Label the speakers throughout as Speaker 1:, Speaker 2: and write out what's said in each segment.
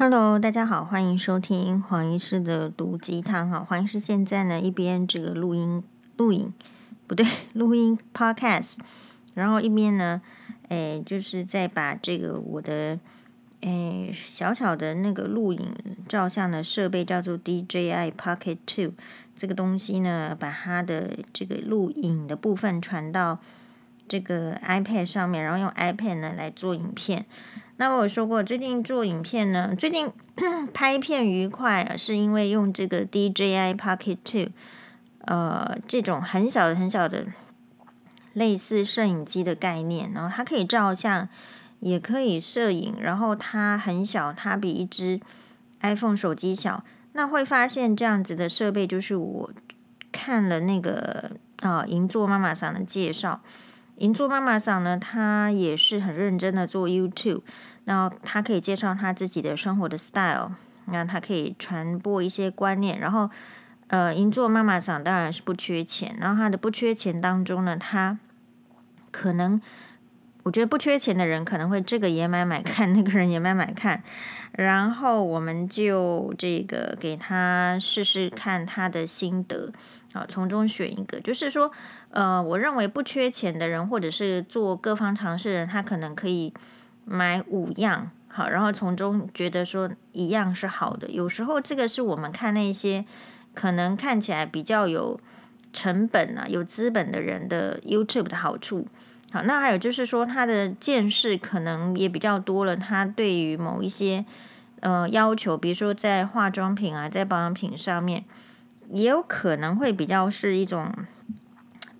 Speaker 1: Hello，大家好，欢迎收听黄医师的毒鸡汤哈。黄医师现在呢一边这个录音录影不对，录音 Podcast，然后一边呢，诶，就是在把这个我的诶小小的那个录影照相的设备叫做 DJI Pocket Two 这个东西呢，把它的这个录影的部分传到这个 iPad 上面，然后用 iPad 呢来做影片。那我说过，最近做影片呢，最近 拍片愉快，是因为用这个 DJI Pocket Two，呃，这种很小的、很小的类似摄影机的概念，然后它可以照相，也可以摄影，然后它很小，它比一只 iPhone 手机小。那会发现这样子的设备，就是我看了那个啊银座妈妈桑的介绍。银座妈妈桑呢，她也是很认真的做 YouTube，然后她可以介绍她自己的生活的 style，那她可以传播一些观念，然后呃，银座妈妈桑当然是不缺钱，然后她的不缺钱当中呢，她可能我觉得不缺钱的人可能会这个也买买看，那个人也买买看，然后我们就这个给他试试看他的心得。啊，从中选一个，就是说，呃，我认为不缺钱的人，或者是做各方尝试的人，他可能可以买五样，好，然后从中觉得说一样是好的。有时候这个是我们看那些可能看起来比较有成本啊、有资本的人的 YouTube 的好处。好，那还有就是说，他的见识可能也比较多了，他对于某一些呃要求，比如说在化妆品啊，在保养品上面。也有可能会比较是一种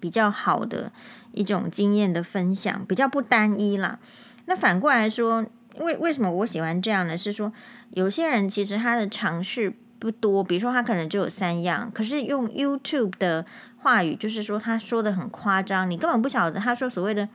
Speaker 1: 比较好的一种经验的分享，比较不单一啦。那反过来说，为为什么我喜欢这样呢？是说有些人其实他的尝试不多，比如说他可能只有三样，可是用 YouTube 的话语，就是说他说的很夸张，你根本不晓得他说所谓的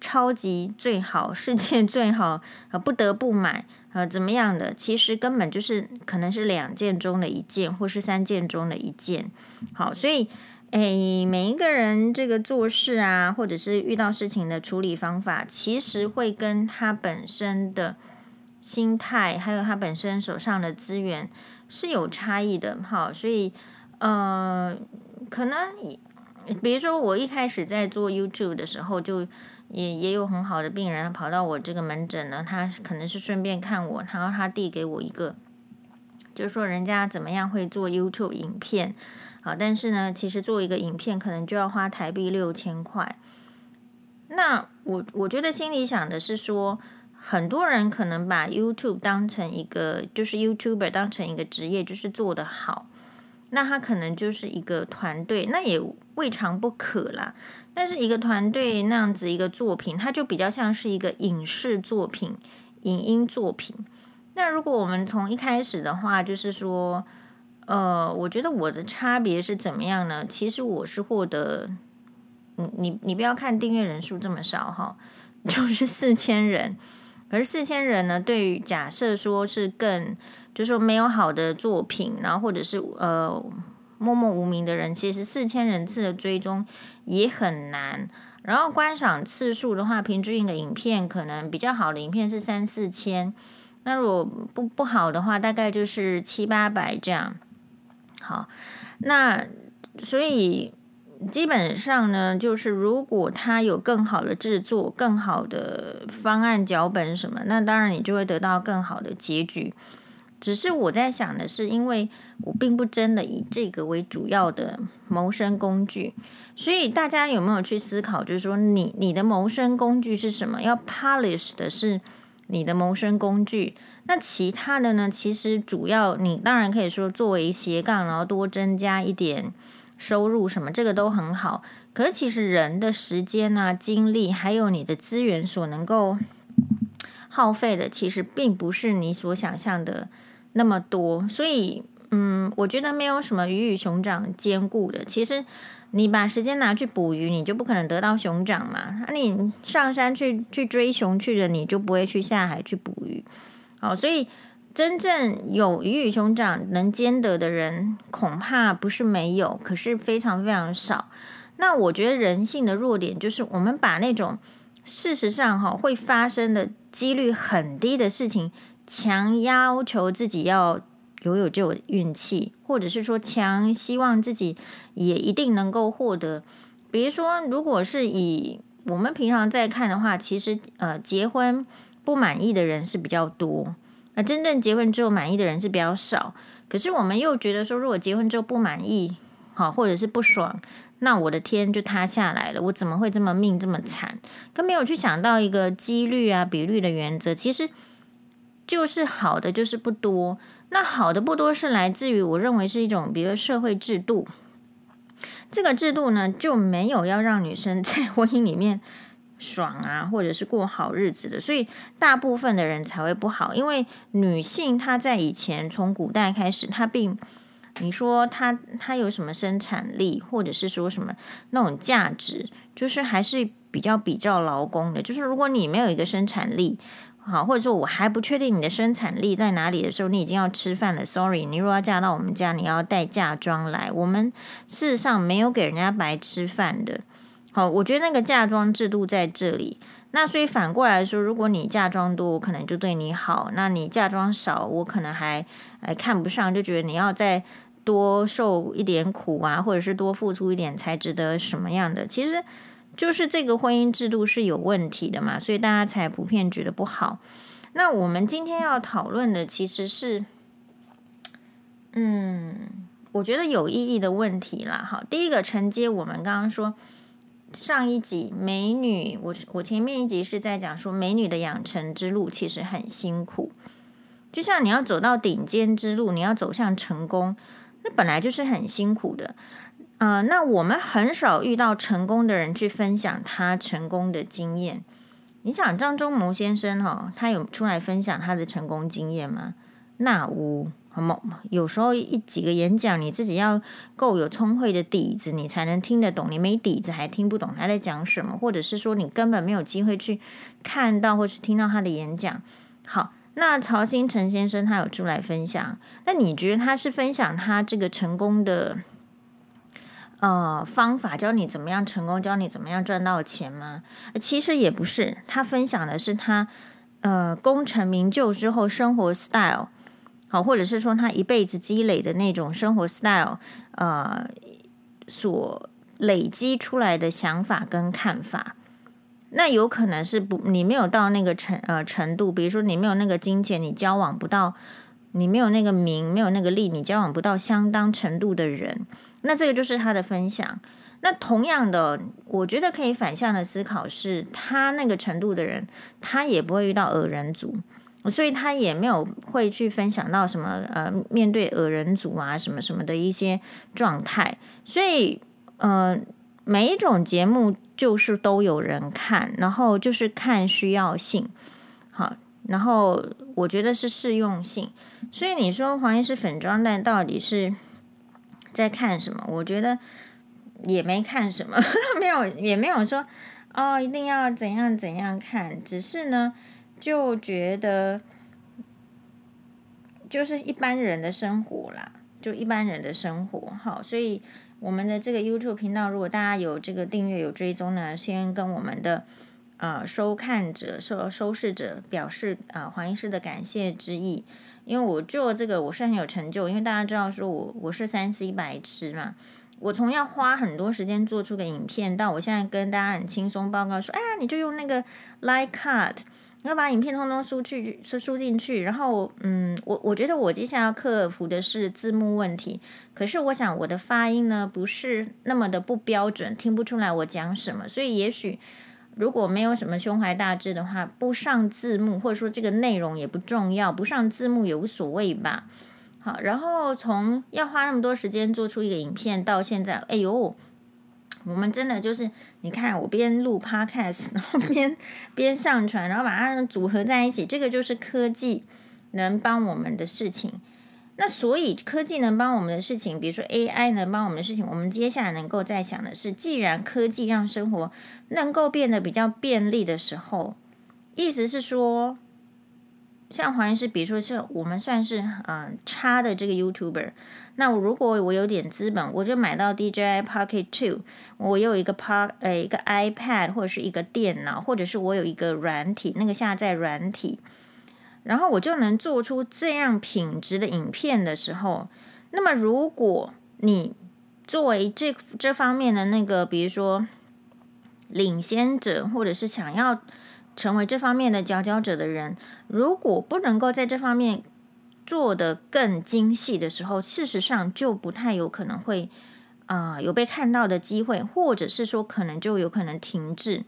Speaker 1: 超级最好、世界最好啊，不得不买。呃，怎么样的？其实根本就是可能是两件中的一件，或是三件中的一件。好，所以，诶，每一个人这个做事啊，或者是遇到事情的处理方法，其实会跟他本身的心态，还有他本身手上的资源是有差异的。好，所以，呃，可能，比如说我一开始在做 YouTube 的时候就。也也有很好的病人跑到我这个门诊呢，他可能是顺便看我，然后他递给我一个，就说人家怎么样会做 YouTube 影片，好，但是呢，其实做一个影片可能就要花台币六千块。那我我觉得心里想的是说，很多人可能把 YouTube 当成一个，就是 YouTuber 当成一个职业，就是做得好，那他可能就是一个团队，那也未尝不可啦。但是一个团队那样子一个作品，它就比较像是一个影视作品、影音作品。那如果我们从一开始的话，就是说，呃，我觉得我的差别是怎么样呢？其实我是获得，你你你不要看订阅人数这么少哈，就是四千人。可是四千人呢，对于假设说是更，就是说没有好的作品，然后或者是呃。默默无名的人，其实四千人次的追踪也很难。然后观赏次数的话，平均一个影片可能比较好的影片是三四千，那如果不不好的话，大概就是七八百这样。好，那所以基本上呢，就是如果他有更好的制作、更好的方案、脚本什么，那当然你就会得到更好的结局。只是我在想的是，因为我并不真的以这个为主要的谋生工具，所以大家有没有去思考，就是说你你的谋生工具是什么？要 polish 的是你的谋生工具，那其他的呢？其实主要你当然可以说作为斜杠，然后多增加一点收入什么，这个都很好。可是其实人的时间啊、精力，还有你的资源所能够耗费的，其实并不是你所想象的。那么多，所以嗯，我觉得没有什么鱼与熊掌兼顾的。其实你把时间拿去捕鱼，你就不可能得到熊掌嘛。那你上山去去追熊去了，你就不会去下海去捕鱼。好，所以真正有鱼与熊掌能兼得的人，恐怕不是没有，可是非常非常少。那我觉得人性的弱点就是，我们把那种事实上哈会发生的几率很低的事情。强要求自己要有有这种运气，或者是说强希望自己也一定能够获得。比如说，如果是以我们平常在看的话，其实呃，结婚不满意的人是比较多，那真正结婚之后满意的人是比较少。可是我们又觉得说，如果结婚之后不满意，好，或者是不爽，那我的天就塌下来了。我怎么会这么命这么惨？更没有去想到一个几率啊、比率的原则，其实就是好的就是不多。那好的不多是来自于我认为是一种，比如社会制度。这个制度呢，就没有要让女生 在婚姻里面爽啊，或者是过好日子的，所以大部分的人才会不好。因为女性她在以前从古代开始，她并你说他他有什么生产力，或者是说什么那种价值，就是还是比较比较劳工的。就是如果你没有一个生产力。好，或者说我还不确定你的生产力在哪里的时候，你已经要吃饭了。Sorry，你如果要嫁到我们家，你要带嫁妆来。我们事实上没有给人家白吃饭的。好，我觉得那个嫁妆制度在这里。那所以反过来说，如果你嫁妆多，我可能就对你好；那你嫁妆少，我可能还还看不上，就觉得你要在多受一点苦啊，或者是多付出一点才值得什么样的。其实。就是这个婚姻制度是有问题的嘛，所以大家才普遍觉得不好。那我们今天要讨论的其实是，嗯，我觉得有意义的问题啦。好，第一个承接我们刚刚说上一集美女，我我前面一集是在讲说美女的养成之路其实很辛苦，就像你要走到顶尖之路，你要走向成功，那本来就是很辛苦的。啊、呃，那我们很少遇到成功的人去分享他成功的经验。你想张忠谋先生哈、哦，他有出来分享他的成功经验吗？那无，好吗？有时候一几个演讲，你自己要够有聪慧的底子，你才能听得懂。你没底子还听不懂他在讲什么，或者是说你根本没有机会去看到或是听到他的演讲。好，那曹兴诚先生他有出来分享，那你觉得他是分享他这个成功的？呃，方法教你怎么样成功，教你怎么样赚到钱吗？其实也不是，他分享的是他呃功成名就之后生活 style，好，或者是说他一辈子积累的那种生活 style，呃，所累积出来的想法跟看法。那有可能是不，你没有到那个程呃程度，比如说你没有那个金钱，你交往不到。你没有那个名，没有那个利，你交往不到相当程度的人，那这个就是他的分享。那同样的，我觉得可以反向的思考是，他那个程度的人，他也不会遇到恶人族，所以他也没有会去分享到什么呃，面对恶人族啊什么什么的一些状态。所以，呃，每一种节目就是都有人看，然后就是看需要性，好。然后我觉得是适用性，所以你说黄医师粉妆蛋到底是在看什么？我觉得也没看什么，没有也没有说哦一定要怎样怎样看，只是呢就觉得就是一般人的生活啦，就一般人的生活。好，所以我们的这个 YouTube 频道，如果大家有这个订阅有追踪呢，先跟我们的。呃，收看者、收收视者表示呃黄医师的感谢之意，因为我做这个我是很有成就，因为大家知道说我我是三 C 白痴嘛，我从要花很多时间做出个影片，到我现在跟大家很轻松报告说，哎呀，你就用那个 Live Cut，然后把影片通通输去输输进去，然后嗯，我我觉得我接下来要克服的是字幕问题，可是我想我的发音呢不是那么的不标准，听不出来我讲什么，所以也许。如果没有什么胸怀大志的话，不上字幕，或者说这个内容也不重要，不上字幕也无所谓吧。好，然后从要花那么多时间做出一个影片到现在，哎呦，我们真的就是，你看我边录 podcast，然后 边边上传，然后把它组合在一起，这个就是科技能帮我们的事情。那所以科技能帮我们的事情，比如说 AI 能帮我们的事情，我们接下来能够再想的是，既然科技让生活能够变得比较便利的时候，意思是说，像黄医师，比如说是我们算是嗯、呃、差的这个 YouTuber，那我如果我有点资本，我就买到 DJI Pocket Two，我有一个 po 呃一个 iPad 或者是一个电脑，或者是我有一个软体，那个下载软体。然后我就能做出这样品质的影片的时候，那么如果你作为这这方面的那个，比如说领先者，或者是想要成为这方面的佼佼者的人，如果不能够在这方面做的更精细的时候，事实上就不太有可能会啊、有被看到的机会，或者是说可能就有可能停滞。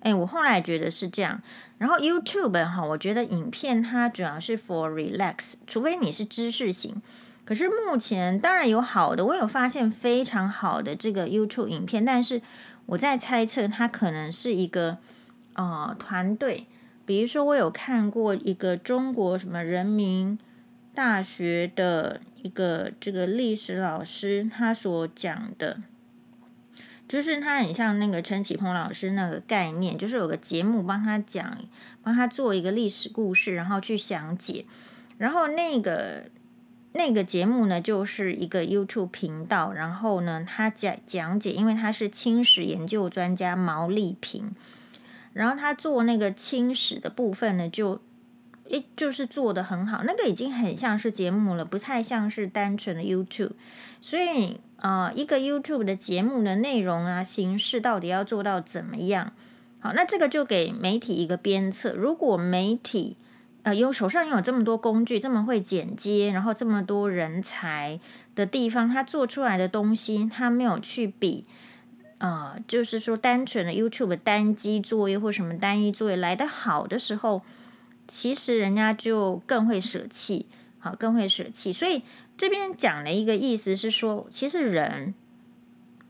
Speaker 1: 哎，我后来觉得是这样。然后 YouTube 哈，我觉得影片它主要是 for relax，除非你是知识型。可是目前当然有好的，我有发现非常好的这个 YouTube 影片，但是我在猜测它可能是一个呃团队，比如说我有看过一个中国什么人民大学的一个这个历史老师，他所讲的，就是他很像那个陈启鹏老师那个概念，就是有个节目帮他讲，帮他做一个历史故事，然后去详解，然后那个。那个节目呢，就是一个 YouTube 频道，然后呢，他讲讲解，因为他是清史研究专家毛利平，然后他做那个清史的部分呢，就诶，就是做得很好，那个已经很像是节目了，不太像是单纯的 YouTube，所以、呃，一个 YouTube 的节目的内容啊，形式到底要做到怎么样？好，那这个就给媒体一个鞭策，如果媒体。呃，有手上有这么多工具，这么会剪接，然后这么多人才的地方，他做出来的东西，他没有去比，呃，就是说单纯的 YouTube 单机作业或什么单一作业来的好的时候，其实人家就更会舍弃，好，更会舍弃。所以这边讲了一个意思是说，其实人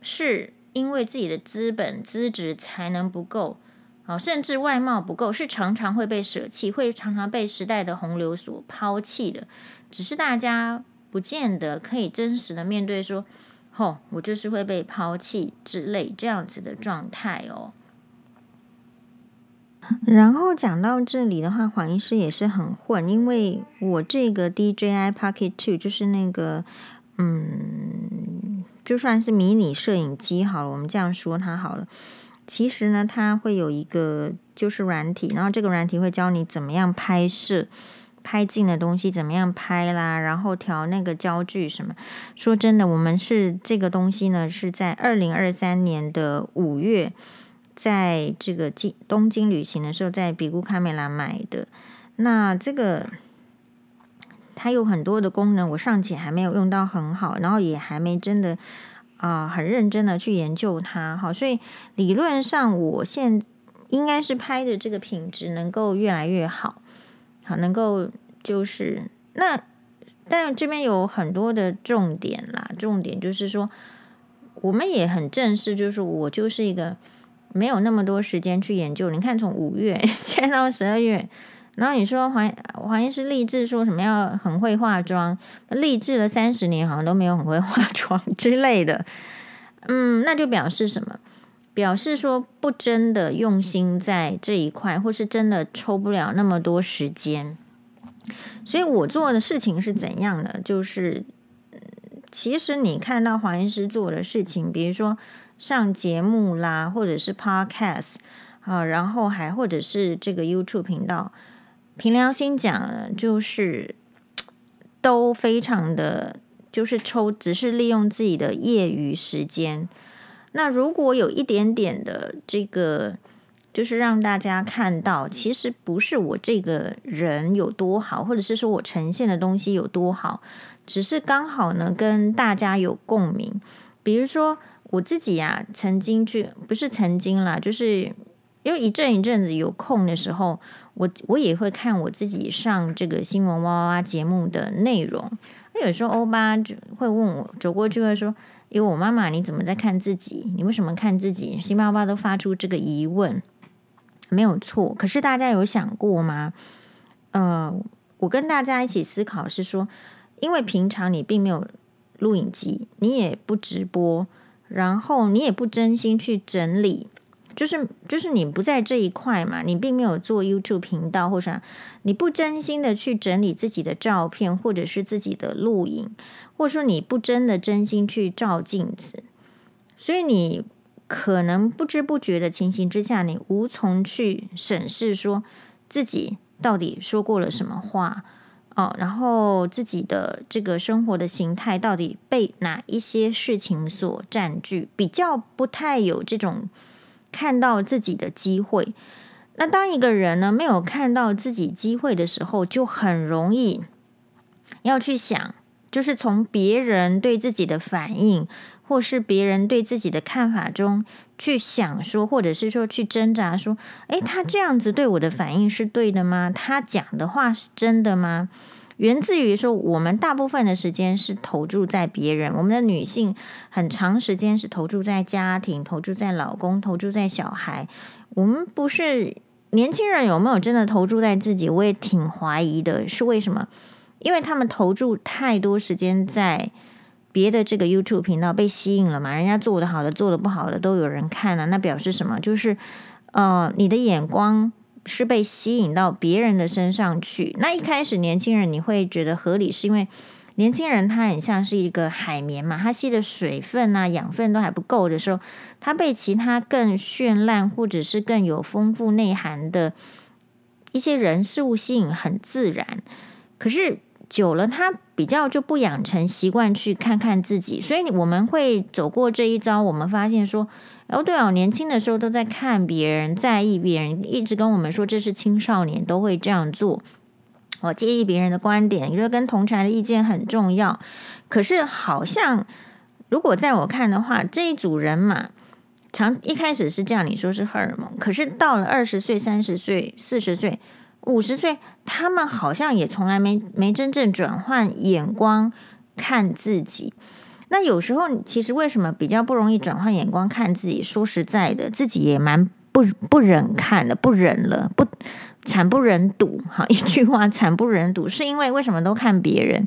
Speaker 1: 是因为自己的资本资质才能不够。哦，甚至外貌不够，是常常会被舍弃，会常常被时代的洪流所抛弃的。只是大家不见得可以真实的面对说，哦，我就是会被抛弃之类这样子的状态哦。然后讲到这里的话，黄医师也是很混，因为我这个 DJI Pocket Two 就是那个，嗯，就算是迷你摄影机好了，我们这样说它好了。其实呢，它会有一个就是软体，然后这个软体会教你怎么样拍摄，拍近的东西怎么样拍啦，然后调那个焦距什么。说真的，我们是这个东西呢，是在二零二三年的五月，在这个京东京旅行的时候，在比固卡梅拉买的。那这个它有很多的功能，我尚且还没有用到很好，然后也还没真的。啊，很认真的去研究它，哈，所以理论上我现应该是拍的这个品质能够越来越好，好，能够就是那，但这边有很多的重点啦，重点就是说，我们也很正式，就是我就是一个没有那么多时间去研究。你看，从五月 现在到十二月。然后你说黄黄医师励志说什么要很会化妆，励志了三十年好像都没有很会化 妆之类的，嗯，那就表示什么？表示说不真的用心在这一块，或是真的抽不了那么多时间。所以我做的事情是怎样的？就是其实你看到黄医师做的事情，比如说上节目啦，或者是 Podcast 啊，然后还或者是这个 YouTube 频道。凭良心讲，就是都非常的，就是抽，只是利用自己的业余时间。那如果有一点点的这个，就是让大家看到，其实不是我这个人有多好，或者是说我呈现的东西有多好，只是刚好呢跟大家有共鸣。比如说我自己呀、啊，曾经去，不是曾经啦，就是因为一阵一阵子有空的时候。我我也会看我自己上这个新闻哇哇哇节目的内容。那有时候欧巴就会问我，走过去会说：“因为我妈妈，你怎么在看自己？你为什么看自己？”新爸爸都发出这个疑问，没有错。可是大家有想过吗？呃，我跟大家一起思考是说，因为平常你并没有录影机，你也不直播，然后你也不真心去整理。就是就是你不在这一块嘛，你并没有做 YouTube 频道或者你不真心的去整理自己的照片，或者是自己的录影，或者说你不真的真心去照镜子，所以你可能不知不觉的情形之下，你无从去审视说自己到底说过了什么话哦，然后自己的这个生活的形态到底被哪一些事情所占据，比较不太有这种看到自己的机会。那当一个人呢，没有看到自己机会的时候，就很容易要去想，就是从别人对自己的反应，或是别人对自己的看法中去想说，或者是说去挣扎说，诶，他这样子对我的反应是对的吗？他讲的话是真的吗？源自于说，我们大部分的时间是投注在别人，我们的女性很长时间是投注在家庭，投注在老公，投注在小孩。我们不是年轻人，有没有真的投注在自己？我也挺怀疑的，是为什么？因为他们投注太多时间在别的这个 YouTube 频道，被吸引了嘛？人家做的好的，做的不好的都有人看了啊，那表示什么？就是呃，你的眼光是被吸引到别人的身上去。那一开始年轻人你会觉得合理，是因为。年轻人他很像是一个海绵嘛，他吸的水分啊、养分都还不够的时候，他被其他更绚烂或者是更有丰富内涵的一些人事物吸引，很自然。可是久了，他比较就不养成习惯去看看自己，所以我们会走过这一招。我们发现说，哦，对哦，年轻的时候都在看别人，在意别人，一直跟我们说这是青少年都会这样做。我介意别人的观点，觉得跟同侪的意见很重要。可是好像，如果在我看的话，这一组人嘛，常一开始是这样，你说是荷尔蒙。可是到了二十岁、三十岁、四十岁、五十岁，他们好像也从来没没真正转换眼光看自己。那有时候，其实为什么比较不容易转换眼光看自己？说实在的，自己也蛮不不忍看的，不忍了，不。惨不忍睹，哈，一句话，惨不忍睹，是因为为什么都看别人，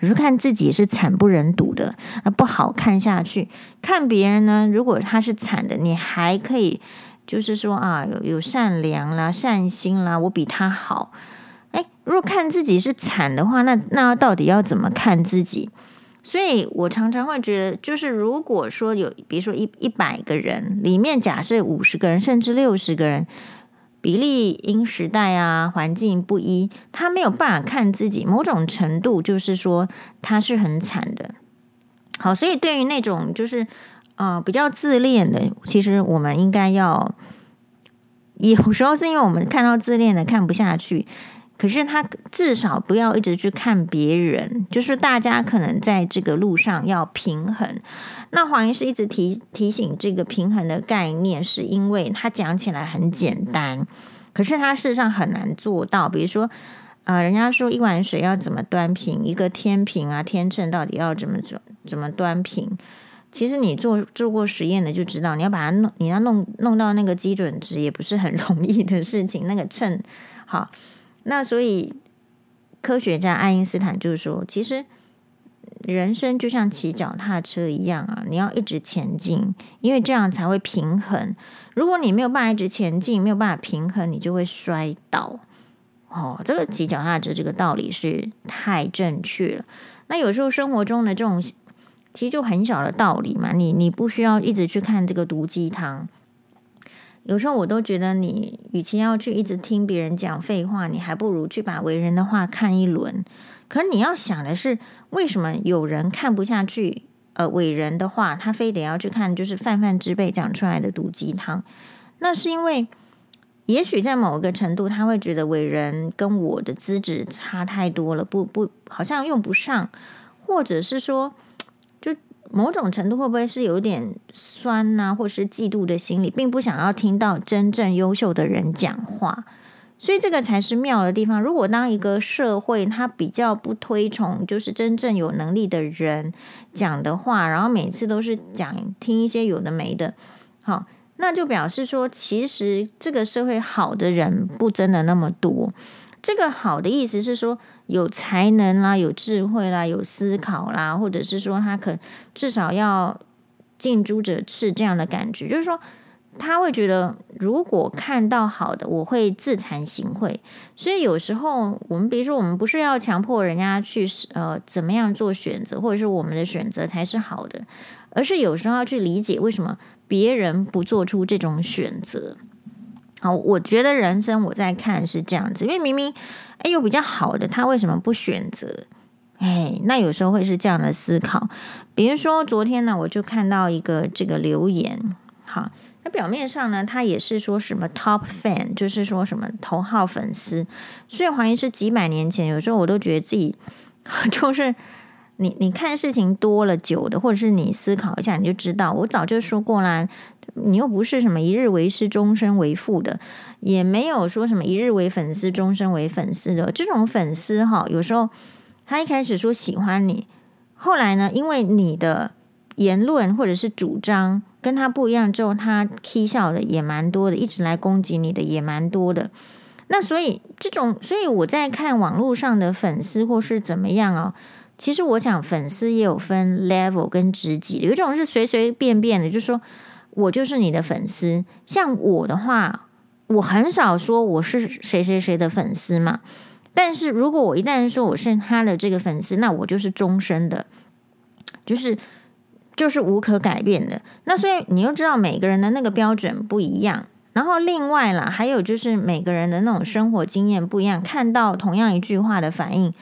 Speaker 1: 可是看自己是惨不忍睹的，那不好看下去。看别人呢，如果他是惨的，你还可以，就是说啊，有有善良啦、善心啦，我比他好。诶，如果看自己是惨的话，那那到底要怎么看自己？所以我常常会觉得，就是如果说有，比如说一一百个人里面，假设五十个人，甚至六十个人。比例因时代啊环境不一，他没有办法看自己，某种程度就是说他是很惨的。好，所以对于那种就是呃比较自恋的，其实我们应该要，有时候是因为我们看到自恋的看不下去。可是他至少不要一直去看别人，就是大家可能在这个路上要平衡。那黄医师一直提提醒这个平衡的概念，是因为他讲起来很简单，可是他事实上很难做到。比如说，呃，人家说一碗水要怎么端平，一个天平啊天秤到底要怎么怎怎么端平？其实你做做过实验的就知道，你要把它弄，你要弄弄到那个基准值，也不是很容易的事情。那个秤，好。那所以，科学家爱因斯坦就是说，其实人生就像骑脚踏车一样啊，你要一直前进，因为这样才会平衡。如果你没有办法一直前进，没有办法平衡，你就会摔倒。哦，这个骑脚踏车这个道理是太正确了。那有时候生活中的这种其实就很小的道理嘛，你你不需要一直去看这个毒鸡汤。有时候我都觉得，你与其要去一直听别人讲废话，你还不如去把伟人的话看一轮。可是你要想的是，为什么有人看不下去？呃，伟人的话，他非得要去看，就是泛泛之辈讲出来的毒鸡汤。那是因为，也许在某个程度，他会觉得伟人跟我的资质差太多了，不不，好像用不上，或者是说。某种程度会不会是有点酸呐、或是嫉妒的心理，并不想要听到真正优秀的人讲话，所以这个才是妙的地方。如果当一个社会它比较不推崇，就是真正有能力的人讲的话，然后每次都是讲听一些有的没的，好，那就表示说，其实这个社会好的人不真的那么多。这个好的意思是说，有才能啦，有智慧啦，有思考啦，或者是说他可至少要近朱者赤这样的感觉，就是说他会觉得，如果看到好的，我会自惭形秽。所以有时候我们比如说，我们不是要强迫人家去呃怎么样做选择，或者是我们的选择才是好的，而是有时候要去理解为什么别人不做出这种选择。好，我觉得人生我在看是这样子，因为明明哎有比较好的，他为什么不选择？哎，那有时候会是这样的思考。比如说昨天呢，我就看到一个这个留言，好，那表面上呢，他也是说什么 top fan，就是说什么头号粉丝，所以怀疑是几百年前，有时候我都觉得自己 就是。你你看事情多了久的，或者是你思考一下，你就知道。我早就说过啦，你又不是什么一日为师，终身为父的，也没有说什么一日为粉丝，终身为粉丝的。这种粉丝哈，有时候他一开始说喜欢你，后来呢，因为你的言论或者是主张跟他不一样之后，他踢笑的也蛮多的，一直来攻击你的也蛮多的。那所以这种，所以我在看网络上的粉丝或是怎么样哦。其实我想，粉丝也有分 level 跟职级，有一种是随随便便的，就是说我就是你的粉丝。像我的话，我很少说我是谁谁谁的粉丝嘛。但是如果我一旦说我是他的这个粉丝，那我就是终身的，就是就是无可改变的。那所以你又知道每个人的那个标准不一样，然后另外啦，还有就是每个人的那种生活经验不一样，看到同样一句话的反应。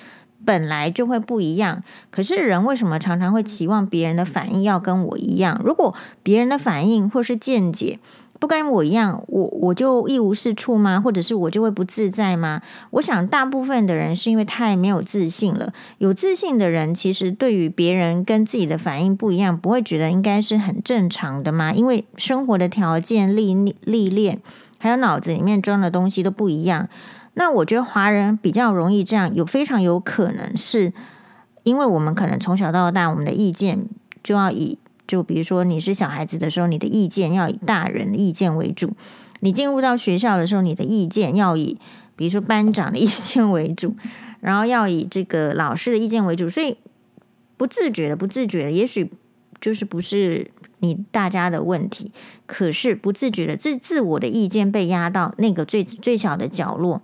Speaker 1: 本来就会不一样，可是人为什么常常会期望别人的反应要跟我一样？如果别人的反应或是见解不跟我一样，我我就一无是处吗？或者是我就会不自在吗？我想大部分的人是因为太没有自信了。有自信的人其实对于别人跟自己的反应不一样，不会觉得应该是很正常的吗？因为生活的条件、历历练，还有脑子里面装的东西都不一样。那我觉得华人比较容易这样，有非常有可能是因为我们可能从小到大，我们的意见就要以，就比如说你是小孩子的时候，你的意见要以大人的意见为主；你进入到学校的时候，你的意见要以，比如说班长的意见为主，然后要以这个老师的意见为主。所以不自觉的，不自觉的，也许就是不是。你大家的问题，可是不自觉的自自我的意见被压到那个最最小的角落。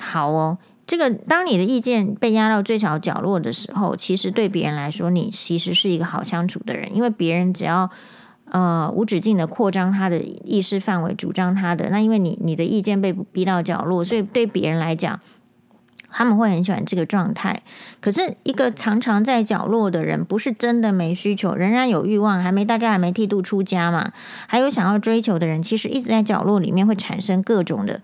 Speaker 1: 好哦，这个当你的意见被压到最小角落的时候，其实对别人来说，你其实是一个好相处的人，因为别人只要呃无止境的扩张他的意识范围，主张他的，那因为你你的意见被逼到角落，所以对别人来讲。他们会很喜欢这个状态，可是一个常常在角落的人，不是真的没需求，仍然有欲望，还没大家还没剃度出家嘛，还有想要追求的人，其实一直在角落里面会产生各种的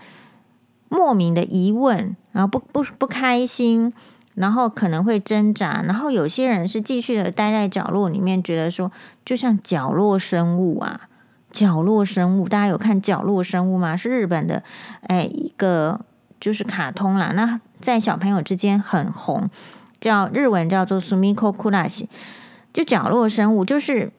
Speaker 1: 莫名的疑问，然后不不不开心，然后可能会挣扎，然后有些人是继续的待在角落里面，觉得说就像角落生物啊，角落生物，大家有看角落生物吗？是日本的，哎，一个就是卡通啦，那。在小朋友之间很红，叫日文叫做 Sumiko Kurashi，就角落生物，就是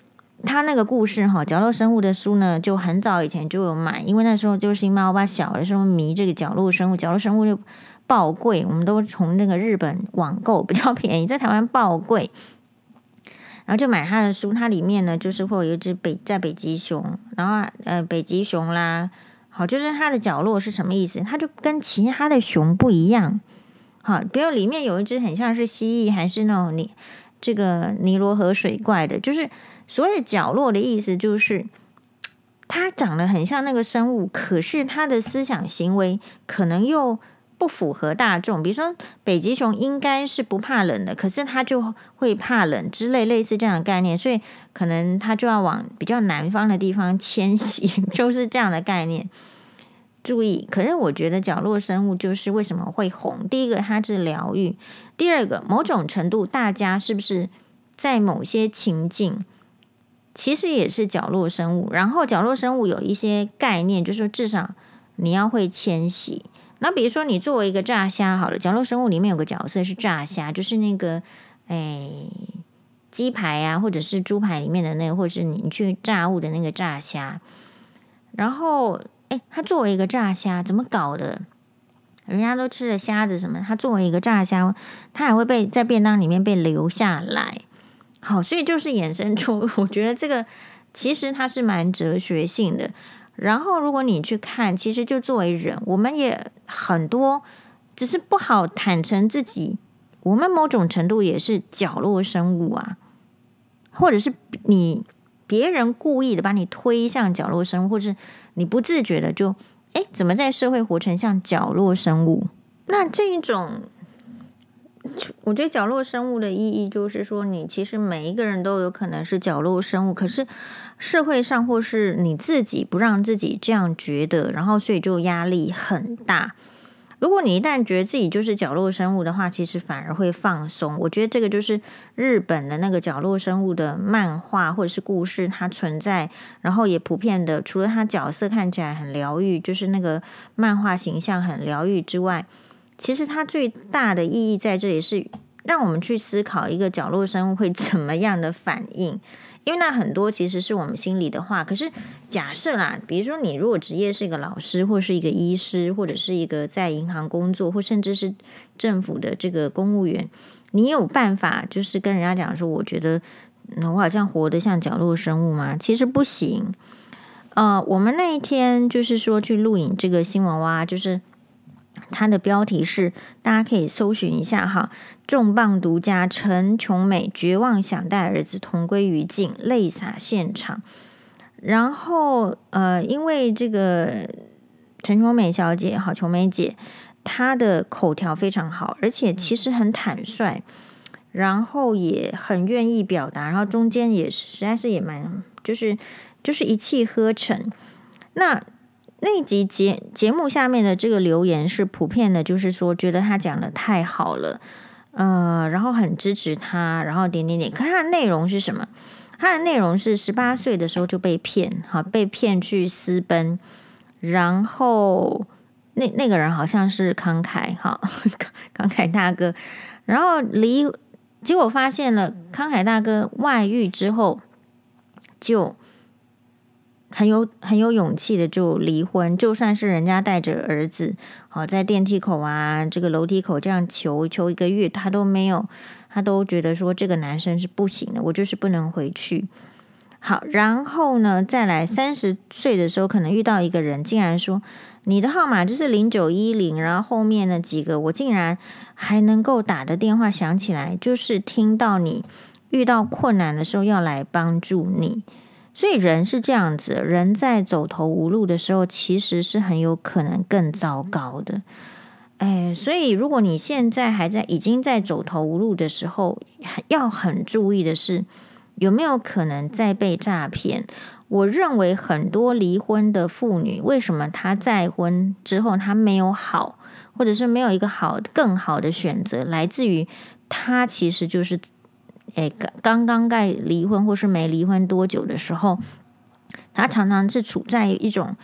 Speaker 1: 他那个故事哈。角落生物的书呢，就很早以前就有买，因为那时候就是因为我把小的时候迷这个角落生物，角落生物就爆贵，我们都从那个日本网购比较便宜，在台湾爆贵，然后就买他的书，它里面呢就是会有一只北在北极熊，然后呃北极熊啦，好，就是它的角落是什么意思？它就跟其他的熊不一样。好，比如里面有一只很像是蜥蜴，还是那种尼这个尼罗河水怪的，就是所谓角落的意思，就是它长得很像那个生物，可是它的思想行为可能又不符合大众。比如说北极熊应该是不怕冷的，可是它就会怕冷之类类似这样的概念，所以可能它就要往比较南方的地方迁徙，就是这样的概念。注意，可是我觉得角落生物就是为什么会红？第一个，它是疗愈；第二个，某种程度，大家是不是在某些情境，其实也是角落生物？然后，角落生物有一些概念，就是至少你要会迁徙。那比如说，你作为一个炸虾，好了，角落生物里面有个角色是炸虾，就是那个诶鸡排啊，或者是猪排里面的那个，或者是你去炸物的那个炸虾，然后。诶，他作为一个炸虾，怎么搞的？人家都吃了虾子什么，他作为一个炸虾，他还会被在便当里面被留下来。好，所以就是衍生出，我觉得这个其实它是蛮哲学性的。然后如果你去看，其实就作为人，我们也很多，只是不好坦诚自己，我们某种程度也是角落生物啊，或者是你。别人故意的把你推向角落生物，或是你不自觉的就诶，怎么在社会活成像角落生物？那这一种，我觉得角落生物的意义就是说，你其实每一个人都有可能是角落生物，可是社会上或是你自己不让自己这样觉得，然后所以就压力很大。如果你一旦觉得自己就是角落生物的话，其实反而会放松。我觉得这个就是日本的那个角落生物的漫画或者是故事，它存在，然后也普遍的，除了它角色看起来很疗愈，就是那个漫画形象很疗愈之外，其实它最大的意义在这里是让我们去思考一个角落生物会怎么样的反应。因为那很多其实是我们心里的话，可是假设啦，比如说你如果职业是一个老师，或是一个医师，或者是一个在银行工作，或甚至是政府的这个公务员，你有办法就是跟人家讲说，我觉得我好像活得像角落生物吗？其实不行。呃，我们那一天就是说去录影这个新闻哇，就是。它的标题是，大家可以搜寻一下哈。重磅独家，陈琼美绝望想带儿子同归于尽，泪洒现场。然后呃，因为这个陈琼美小姐哈，琼美姐，她的口条非常好，而且其实很坦率，然后也很愿意表达，然后中间也实在是也蛮，就是就是一气呵成。那。那集节节目下面的这个留言是普遍的，就是说觉得他讲的太好了，呃，然后很支持他，然后点点点。可他的内容是什么？他的内容是十八岁的时候就被骗，哈，被骗去私奔，然后那那个人好像是慷慨，哈，慷慨大哥，然后离，结果发现了慷慨大哥外遇之后就。很有很有勇气的就离婚，就算是人家带着儿子，好在电梯口啊，这个楼梯口这样求求一个月，他都没有，他都觉得说这个男生是不行的，我就是不能回去。好，然后呢，再来三十岁的时候，可能遇到一个人，竟然说你的号码就是零九一零，然后后面那几个我竟然还能够打的电话响起来，就是听到你遇到困难的时候要来帮助你。所以人是这样子，人在走投无路的时候，其实是很有可能更糟糕的。哎，所以如果你现在还在已经在走投无路的时候，要很注意的是，有没有可能再被诈骗？我认为很多离婚的妇女，为什么她再婚之后她没有好，或者是没有一个好更好的选择，来自于她其实就是。哎，刚刚刚离婚或是没离婚多久的时候，他常常是处在一种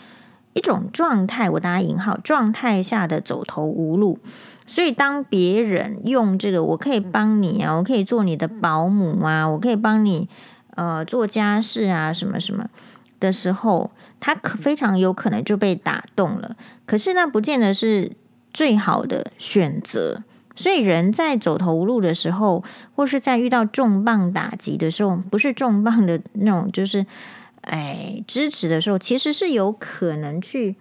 Speaker 1: 一种状态，我打引号状态下的走投无路。所以，当别人用这个“我可以帮你啊，我可以做你的保姆啊，我可以帮你呃做家事啊，什么什么”的时候，他可非常有可能就被打动了。可是，那不见得是最好的选择。所以，人在走投无路的时候，或是在遇到重磅打击的时候，不是重磅的那种，就是哎支持的时候，其实是有可能去，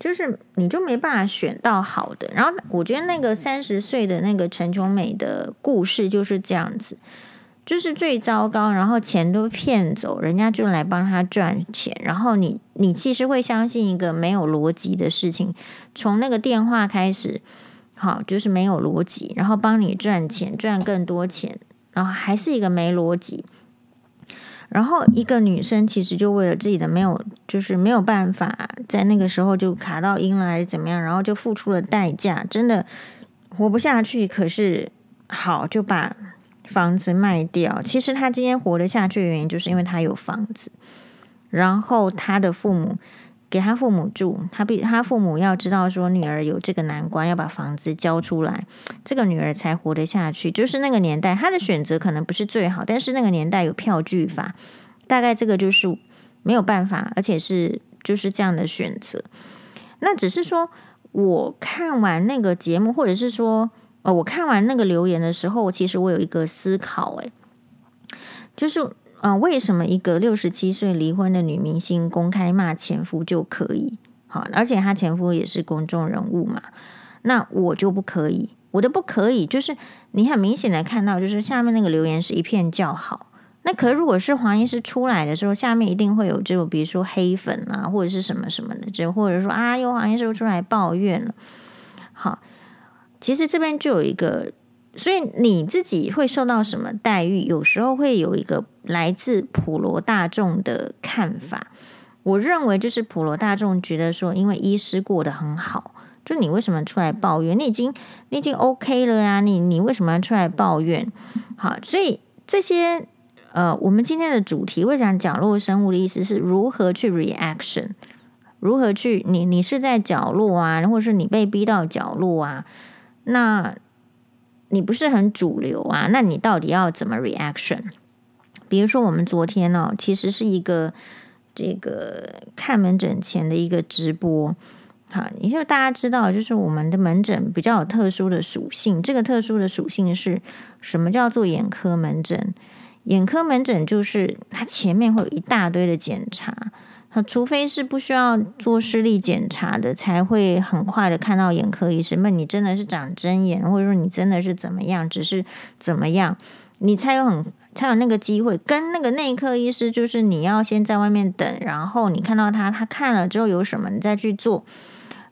Speaker 1: 就是你就没办法选到好的。然后，我觉得那个三十岁的那个陈琼美的故事就是这样子，就是最糟糕，然后钱都骗走，人家就来帮他赚钱，然后你你其实会相信一个没有逻辑的事情，从那个电话开始。好，就是没有逻辑，然后帮你赚钱，赚更多钱，然后还是一个没逻辑。然后一个女生其实就为了自己的没有，就是没有办法在那个时候就卡到阴了，还是怎么样，然后就付出了代价，真的活不下去。可是好，就把房子卖掉。其实她今天活得下去的原因，就是因为她有房子，然后她的父母。给他父母住，他比他父母要知道说女儿有这个难关，要把房子交出来，这个女儿才活得下去。就是那个年代，他的选择可能不是最好，但是那个年代有票据法，大概这个就是没有办法，而且是就是这样的选择。那只是说，我看完那个节目，或者是说，呃，我看完那个留言的时候，其实我有一个思考，诶，就是。嗯、为什么一个六十七岁离婚的女明星公开骂前夫就可以？好，而且她前夫也是公众人物嘛，那我就不可以。我的不可以，就是你很明显的看到，就是下面那个留言是一片叫好，那可如果是黄医师出来的时候，下面一定会有这种，比如说黑粉啊，或者是什么什么的，这或者说啊，有黄医师出来抱怨了。好，其实这边就有一个，所以你自己会受到什么待遇，有时候会有一个来自普罗大众的看法。我认为就是普罗大众觉得说，因为医师过得很好，就你为什么出来抱怨？你已经你已经 OK 了呀，你你为什么要出来抱怨？好，所以这些。呃，我们今天的主题会讲角落生物的意思是如何去 reaction，如何去你你是在角落啊，或者是你被逼到角落啊，那你不是很主流啊，那你到底要怎么 reaction？比如说我们昨天呢，其实是一个这个看门诊前的一个直播，好，也就大家知道，就是我们的门诊比较有特殊的属性，这个特殊的属性是什么叫做眼科门诊？眼科门诊就是它前面会有一大堆的检查，除非是不需要做视力检查的，才会很快的看到眼科医生。那你真的是长针眼，或者说你真的是怎么样，只是怎么样，你才有很才有那个机会跟那个内科医师，就是你要先在外面等，然后你看到他，他看了之后有什么，你再去做。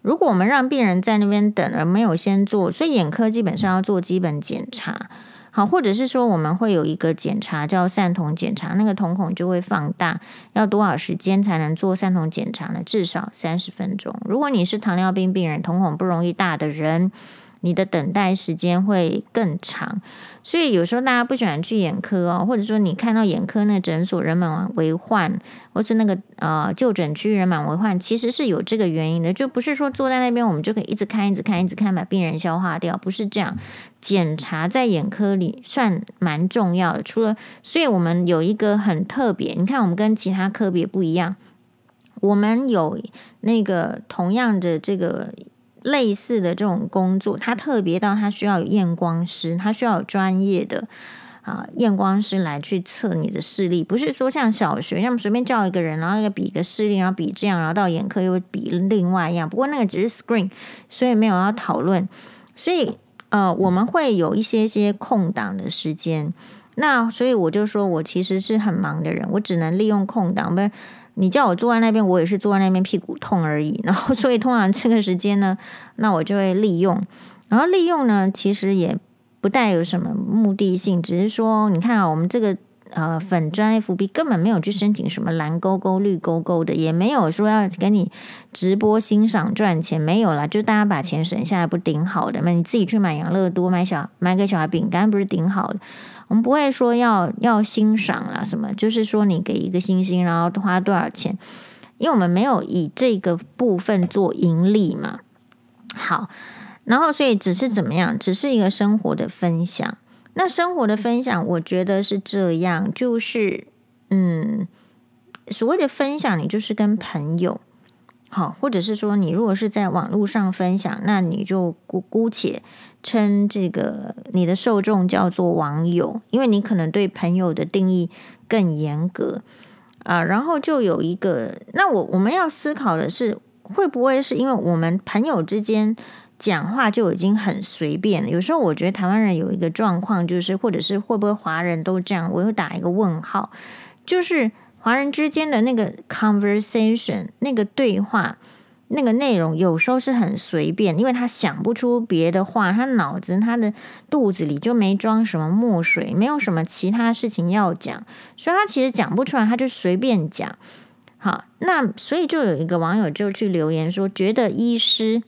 Speaker 1: 如果我们让病人在那边等而没有先做，所以眼科基本上要做基本检查。好，或者是说我们会有一个检查叫散瞳检查，那个瞳孔就会放大，要多少时间才能做散瞳检查呢？至少三十分钟。如果你是糖尿病病人，瞳孔不容易大的人，你的等待时间会更长。所以有时候大家不喜欢去眼科哦，或者说你看到眼科那诊所人满为患，或是那个呃就诊区人满为患，其实是有这个原因的，就不是说坐在那边我们就可以一直看、一直看、一直看，把病人消化掉，不是这样。检查在眼科里算蛮重要的，除了，所以我们有一个很特别，你看我们跟其他科别不一样，我们有那个同样的这个。类似的这种工作，它特别到它需要有验光师，它需要有专业的啊验光师来去测你的视力，不是说像小学，要么随便叫一个人，然后要比个视力，然后比这样，然后到眼科又比另外一样。不过那个只是 screen，所以没有要讨论。所以呃，我们会有一些些空档的时间，那所以我就说我其实是很忙的人，我只能利用空档呗。你叫我坐在那边，我也是坐在那边屁股痛而已。然后，所以通常这个时间呢，那我就会利用。然后利用呢，其实也不带有什么目的性，只是说，你看啊，我们这个呃粉专 FB 根本没有去申请什么蓝勾勾、绿勾勾的，也没有说要给你直播欣赏赚钱，没有啦，就大家把钱省下来不顶好的嘛？你自己去买养乐多，买小买给小孩饼干，不是顶好的。我们不会说要要欣赏啊什么，就是说你给一个星星，然后花多少钱，因为我们没有以这个部分做盈利嘛。好，然后所以只是怎么样，只是一个生活的分享。那生活的分享，我觉得是这样，就是嗯，所谓的分享，你就是跟朋友。好，或者是说，你如果是在网络上分享，那你就姑姑且称这个你的受众叫做网友，因为你可能对朋友的定义更严格啊。然后就有一个，那我我们要思考的是，会不会是因为我们朋友之间讲话就已经很随便了？有时候我觉得台湾人有一个状况，就是或者是会不会华人都这样？我又打一个问号，就是。华人之间的那个 conversation，那个对话，那个内容有时候是很随便，因为他想不出别的话，他脑子他的肚子里就没装什么墨水，没有什么其他事情要讲，所以他其实讲不出来，他就随便讲。好，那所以就有一个网友就去留言说，觉得医师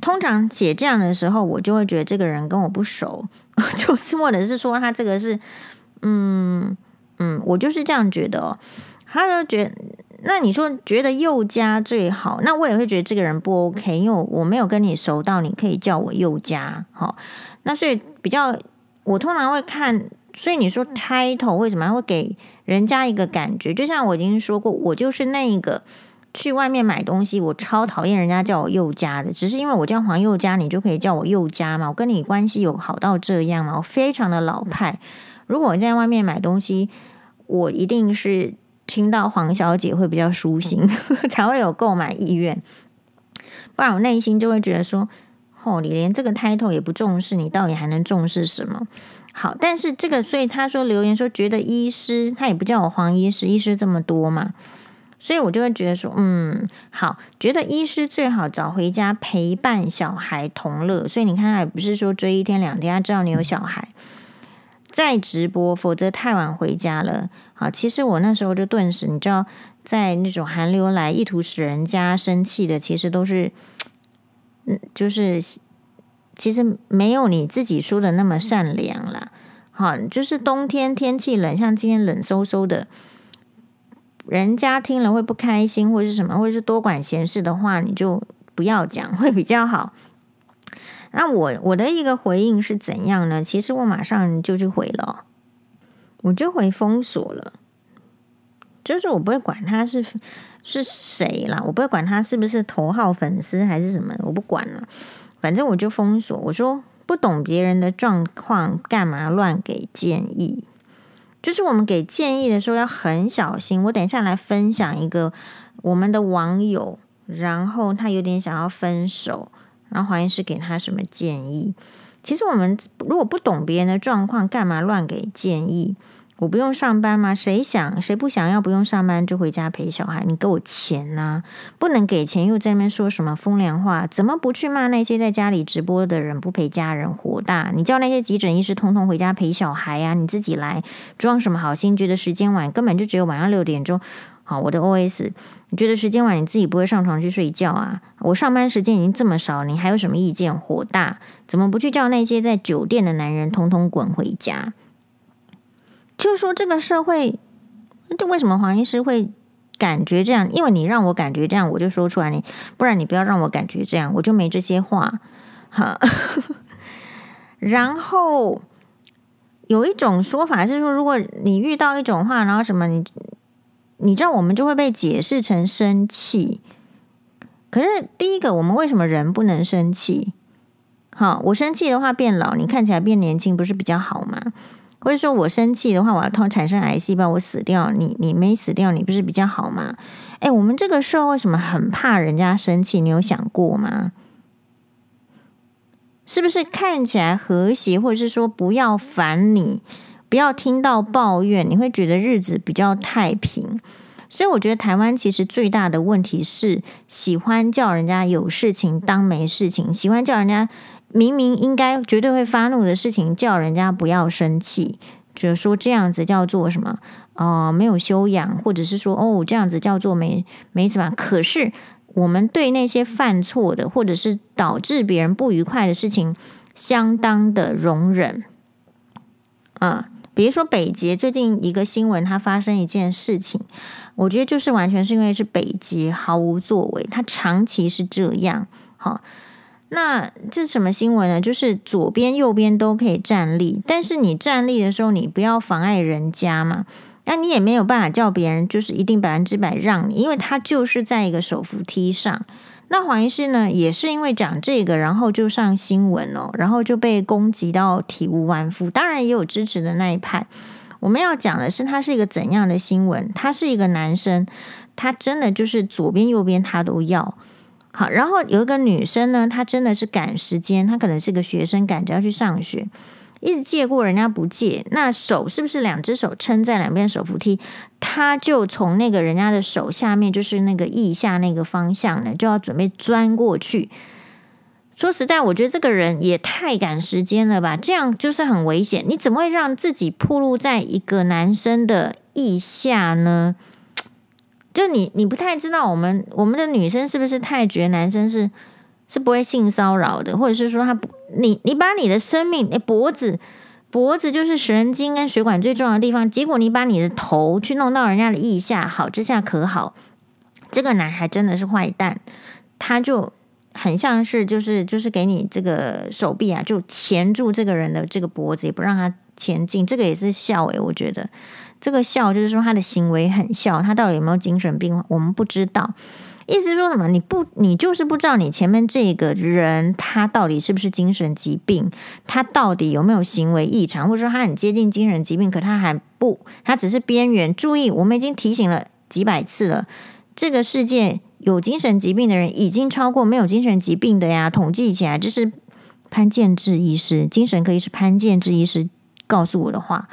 Speaker 1: 通常写这样的时候，我就会觉得这个人跟我不熟，就是或者是说他这个是嗯。嗯，我就是这样觉得哦。他就觉，那你说觉得佑家最好，那我也会觉得这个人不 OK，因为我没有跟你熟到你可以叫我佑家。好，那所以比较，我通常会看。所以你说 title 为什么会给人家一个感觉？就像我已经说过，我就是那一个去外面买东西，我超讨厌人家叫我佑家的。只是因为我叫黄佑家，你就可以叫我佑家嘛。我跟你关系有好到这样吗？我非常的老派。如果我在外面买东西，我一定是听到黄小姐会比较舒心，才会有购买意愿。不然我内心就会觉得说，哦，你连这个 title 也不重视，你到底还能重视什么？好，但是这个，所以他说留言说觉得医师，他也不叫我黄医师，医师这么多嘛，所以我就会觉得说，嗯，好，觉得医师最好早回家陪伴小孩同乐。所以你看，他也不是说追一天两天，他知道你有小孩在直播，否则太晚回家了。好，其实我那时候就顿时，你知道，在那种寒流来，意图使人家生气的，其实都是。嗯，就是其实没有你自己说的那么善良啦。好，就是冬天天气冷，像今天冷飕飕的，人家听了会不开心，或者是什么，或者是多管闲事的话，你就不要讲，会比较好。那我我的一个回应是怎样呢？其实我马上就去回了，我就回封锁了，就是我不会管他是。是谁啦？我不会管他是不是头号粉丝还是什么，我不管了。反正我就封锁。我说不懂别人的状况，干嘛乱给建议？就是我们给建议的时候要很小心。我等下来分享一个我们的网友，然后他有点想要分手，然后黄医师给他什么建议？其实我们如果不懂别人的状况，干嘛乱给建议？我不用上班吗？谁想谁不想要不用上班就回家陪小孩？你给我钱呐！不能给钱又在那边说什么风凉话？怎么不去骂那些在家里直播的人不陪家人火大？你叫那些急诊医师通通回家陪小孩呀！你自己来装什么好心？觉得时间晚，根本就只有晚上六点钟。好，我的 OS，你觉得时间晚你自己不会上床去睡觉啊？我上班时间已经这么少，你还有什么意见？火大？怎么不去叫那些在酒店的男人通通滚回家？就是说，这个社会，就为什么黄医师会感觉这样？因为你让我感觉这样，我就说出来你，不然你不要让我感觉这样，我就没这些话。哈，然后有一种说法是说，如果你遇到一种话，然后什么你，你知道我们就会被解释成生气。可是第一个，我们为什么人不能生气？好，我生气的话变老，你看起来变年轻，不是比较好吗？或者说我生气的话，我要突然产生癌细胞，我死掉，你你没死掉，你不是比较好吗？诶，我们这个社会为什么很怕人家生气？你有想过吗？是不是看起来和谐，或者是说不要烦你，不要听到抱怨，你会觉得日子比较太平？所以我觉得台湾其实最大的问题是喜欢叫人家有事情当没事情，喜欢叫人家。明明应该绝对会发怒的事情，叫人家不要生气，就是说这样子叫做什么？哦、呃，没有修养，或者是说哦，这样子叫做没没什么。可是我们对那些犯错的，或者是导致别人不愉快的事情，相当的容忍。啊、呃，比如说北捷最近一个新闻，它发生一件事情，我觉得就是完全是因为是北捷毫无作为，它长期是这样，好。那这什么新闻呢？就是左边右边都可以站立，但是你站立的时候，你不要妨碍人家嘛。那你也没有办法叫别人就是一定百分之百让你，因为他就是在一个手扶梯上。那黄医师呢，也是因为讲这个，然后就上新闻哦，然后就被攻击到体无完肤。当然也有支持的那一派。我们要讲的是，他是一个怎样的新闻？他是一个男生，他真的就是左边右边他都要。好，然后有一个女生呢，她真的是赶时间，她可能是个学生，赶着要去上学，一直借过人家不借，那手是不是两只手撑在两边手扶梯？他就从那个人家的手下面，就是那个腋下那个方向呢，就要准备钻过去。说实在，我觉得这个人也太赶时间了吧，这样就是很危险。你怎么会让自己暴露在一个男生的腋下呢？就你，你不太知道我们我们的女生是不是太觉得男生是是不会性骚扰的，或者是说他不，你你把你的生命，诶，脖子脖子就是神经跟血管最重要的地方，结果你把你的头去弄到人家的腋下，好之下可好？这个男孩真的是坏蛋，他就很像是就是就是给你这个手臂啊，就钳住这个人的这个脖子，也不让他前进，这个也是笑诶，我觉得。这个笑就是说他的行为很笑，他到底有没有精神病？我们不知道。意思说什么？你不，你就是不知道你前面这个人他到底是不是精神疾病？他到底有没有行为异常？或者说他很接近精神疾病，可他还不，他只是边缘。注意，我们已经提醒了几百次了，这个世界有精神疾病的人已经超过没有精神疾病的呀。统计起来，这是潘建志医师，精神科医师潘建志医师告诉我的话。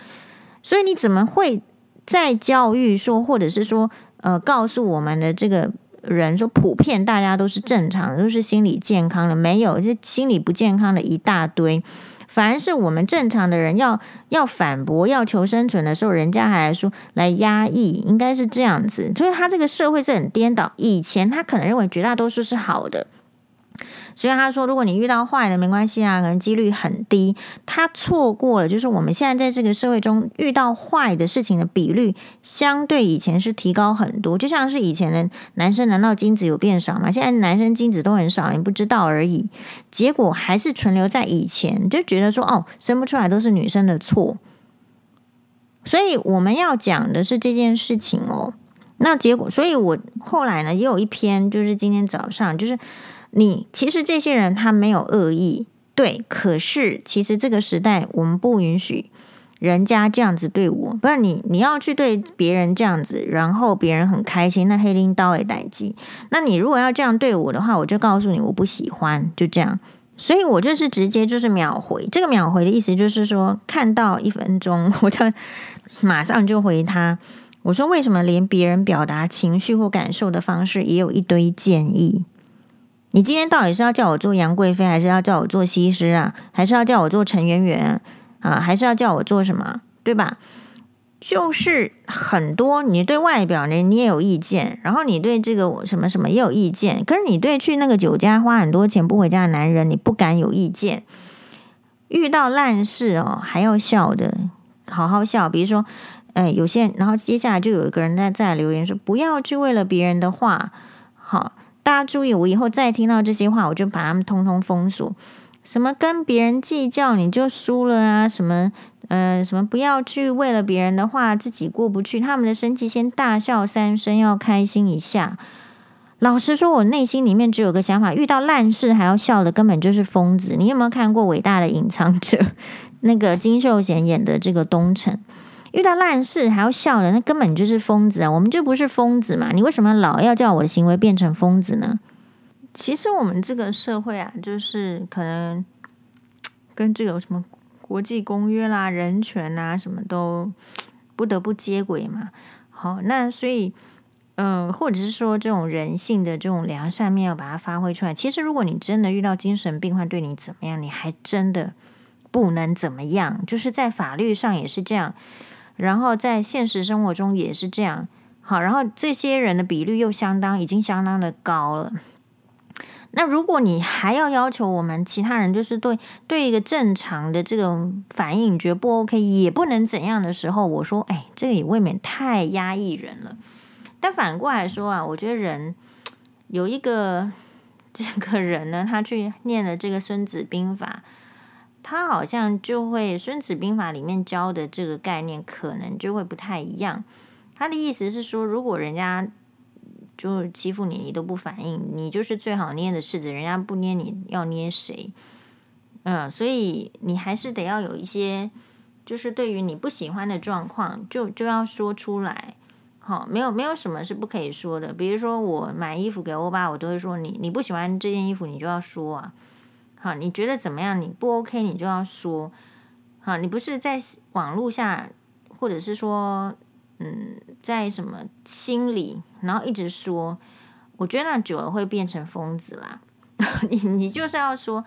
Speaker 1: 所以你怎么会在教育说，或者是说，呃，告诉我们的这个人说，普遍大家都是正常，都是心理健康的，没有这心理不健康的一大堆。反而是我们正常的人要要反驳、要求生存的时候，人家还说来压抑，应该是这样子。所以他这个社会是很颠倒。以前他可能认为绝大多数是好的。所以他说，如果你遇到坏的，没关系啊，可能几率很低。他错过了，就是我们现在在这个社会中遇到坏的事情的比率，相对以前是提高很多。就像是以前的男生，难道精子有变少吗？现在男生精子都很少，你不知道而已。结果还是存留在以前，就觉得说，哦，生不出来都是女生的错。所以我们要讲的是这件事情哦。那结果，所以我后来呢，也有一篇，就是今天早上，就是。你其实这些人他没有恶意，对，可是其实这个时代我们不允许人家这样子对我，不然你你要去对别人这样子，然后别人很开心，那黑拎刀也待机。那你如果要这样对我的话，我就告诉你我不喜欢，就这样。所以我就是直接就是秒回，这个秒回的意思就是说，看到一分钟我就马上就回他。我说为什么连别人表达情绪或感受的方式也有一堆建议？你今天到底是要叫我做杨贵妃，还是要叫我做西施啊？还是要叫我做陈圆圆啊？还是要叫我做什么？对吧？就是很多你对外表呢，你也有意见，然后你对这个什么什么也有意见，可是你对去那个酒家花很多钱不回家的男人，你不敢有意见。遇到烂事哦，还要笑的，好好笑。比如说，哎，有些，然后接下来就有一个人在在留言说，不要去为了别人的话，好。大家注意，我以后再听到这些话，我就把他们通通封锁。什么跟别人计较你就输了啊？什么呃什么不要去为了别人的话自己过不去？他们的生气先大笑三声，要开心一下。老实说，我内心里面只有个想法：遇到烂事还要笑的，根本就是疯子。你有没有看过《伟大的隐藏者》？那个金秀贤演的这个东城？遇到烂事还要笑的，那根本就是疯子啊！我们就不是疯子嘛？你为什么老要叫我的行为变成疯子呢？其实我们这个社会啊，就是可能跟这个什么国际公约啦、人权啊，什么都不得不接轨嘛。好，那所以，嗯、或者是说这种人性的这种良善面要把它发挥出来。其实，如果你真的遇到精神病患对你怎么样，你还真的不能怎么样，就是在法律上也是这样。然后在现实生活中也是这样，好，然后这些人的比率又相当，已经相当的高了。那如果你还要要求我们其他人，就是对对一个正常的这个反应，你觉得不 OK，也不能怎样的时候，我说，哎，这个也未免太压抑人了。但反过来说啊，我觉得人有一个这个人呢，他去念了这个《孙子兵法》。他好像就会《孙子兵法》里面教的这个概念，可能就会不太一样。他的意思是说，如果人家就欺负你，你都不反应，你就是最好捏的柿子，人家不捏你要捏谁？嗯，所以你还是得要有一些，就是对于你不喜欢的状况，就就要说出来。好，没有没有什么是不可以说的。比如说我买衣服给欧巴，我都会说你你不喜欢这件衣服，你就要说啊。好，你觉得怎么样？你不 OK，你就要说。好，你不是在网络下，或者是说，嗯，在什么心里，然后一直说，我觉得那久了会变成疯子啦。你你就是要说，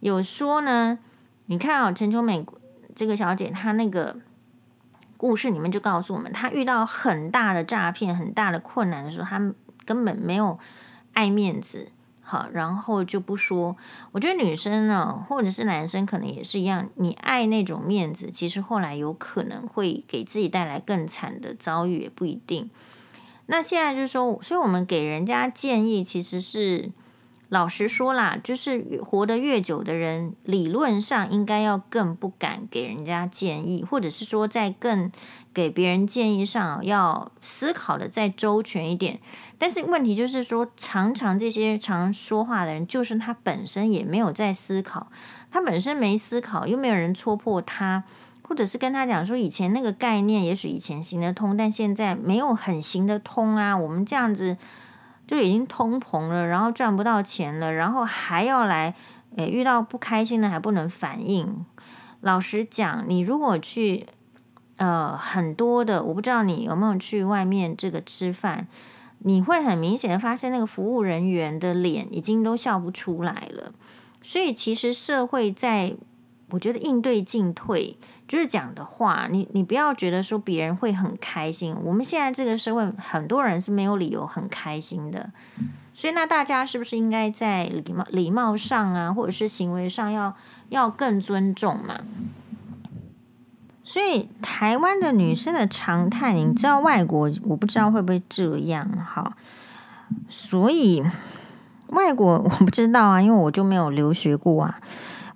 Speaker 1: 有说呢？你看啊、哦，陈秋美这个小姐，她那个故事里面就告诉我们，她遇到很大的诈骗、很大的困难的时候，她根本没有爱面子。好，然后就不说。我觉得女生呢，或者是男生，可能也是一样。你爱那种面子，其实后来有可能会给自己带来更惨的遭遇，也不一定。那现在就是说，所以我们给人家建议，其实是。老实说啦，就是活得越久的人，理论上应该要更不敢给人家建议，或者是说在更给别人建议上要思考的再周全一点。但是问题就是说，常常这些常说话的人，就是他本身也没有在思考，他本身没思考，又没有人戳破他，或者是跟他讲说，以前那个概念也许以前行得通，但现在没有很行得通啊。我们这样子。就已经通膨了，然后赚不到钱了，然后还要来，诶，遇到不开心的还不能反应。老实讲，你如果去，呃，很多的，我不知道你有没有去外面这个吃饭，你会很明显的发现那个服务人员的脸已经都笑不出来了。所以其实社会在，我觉得应对进退。就是讲的话，你你不要觉得说别人会很开心。我们现在这个社会，很多人是没有理由很开心的。所以那大家是不是应该在礼貌礼貌上啊，或者是行为上要要更尊重嘛？所以台湾的女生的常态，你知道外国我不知道会不会这样哈。所以外国我不知道啊，因为我就没有留学过啊。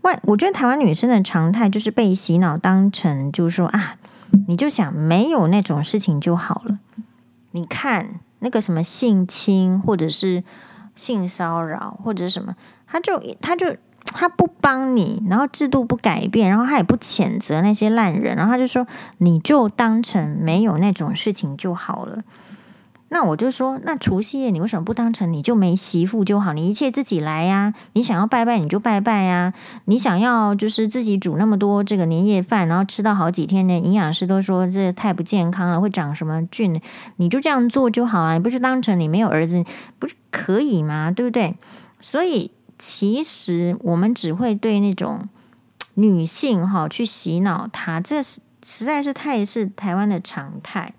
Speaker 1: 外，我觉得台湾女生的常态就是被洗脑当成，就是说啊，你就想没有那种事情就好了。你看那个什么性侵，或者是性骚扰，或者什么，他就他就他不帮你，然后制度不改变，然后他也不谴责那些烂人，然后他就说，你就当成没有那种事情就好了。那我就说，那除夕夜你为什么不当成你就没媳妇就好？你一切自己来呀！你想要拜拜你就拜拜呀！你想要就是自己煮那么多这个年夜饭，然后吃到好几天的营养师都说这太不健康了，会长什么菌？你就这样做就好了，你不是当成你没有儿子不是可以吗？对不对？所以其实我们只会对那种女性哈去洗脑她，这是实在是太是台湾的常态。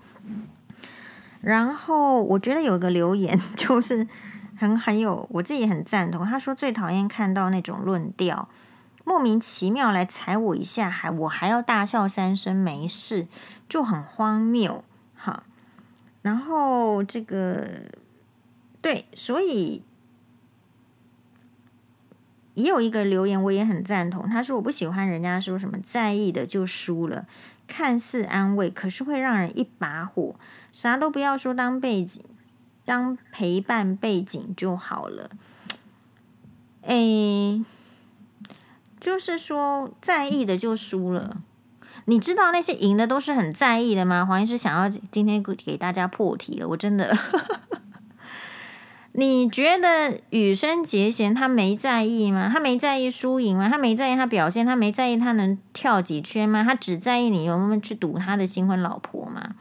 Speaker 1: 然后我觉得有个留言 就是很很有，我自己很赞同。他说最讨厌看到那种论调，莫名其妙来踩我一下，还我还要大笑三声没事，就很荒谬哈。然后这个对，所以也有一个留言我也很赞同。他说我不喜欢人家说什么在意的就输了，看似安慰，可是会让人一把火。啥都不要说，当背景，当陪伴背景就好了。诶，就是说，在意的就输了。你知道那些赢的都是很在意的吗？黄医师想要今天给大家破题了，我真的。你觉得羽生结弦他没在意吗？他没在意输赢吗？他没在意他表现？他没在意他能跳几圈吗？他只在意你有没有去赌他的新婚老婆吗？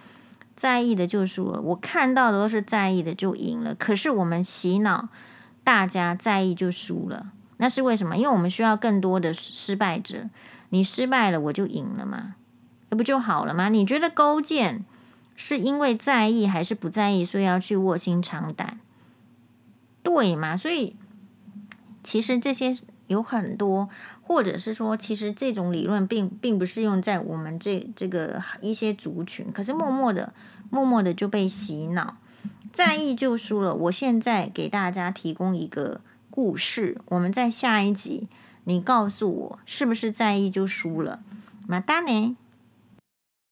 Speaker 1: 在意的就输了，我看到的都是在意的就赢了。可是我们洗脑大家在意就输了，那是为什么？因为我们需要更多的失败者。你失败了，我就赢了嘛，那不就好了吗？你觉得勾践是因为在意还是不在意，所以要去卧薪尝胆？对嘛？所以其实这些有很多，或者是说，其实这种理论并并不适用在我们这这个一些族群，可是默默的。默默的就被洗脑，在意就输了。我现在给大家提供一个故事，我们在下一集，你告诉我是不是在意就输了？马达呢？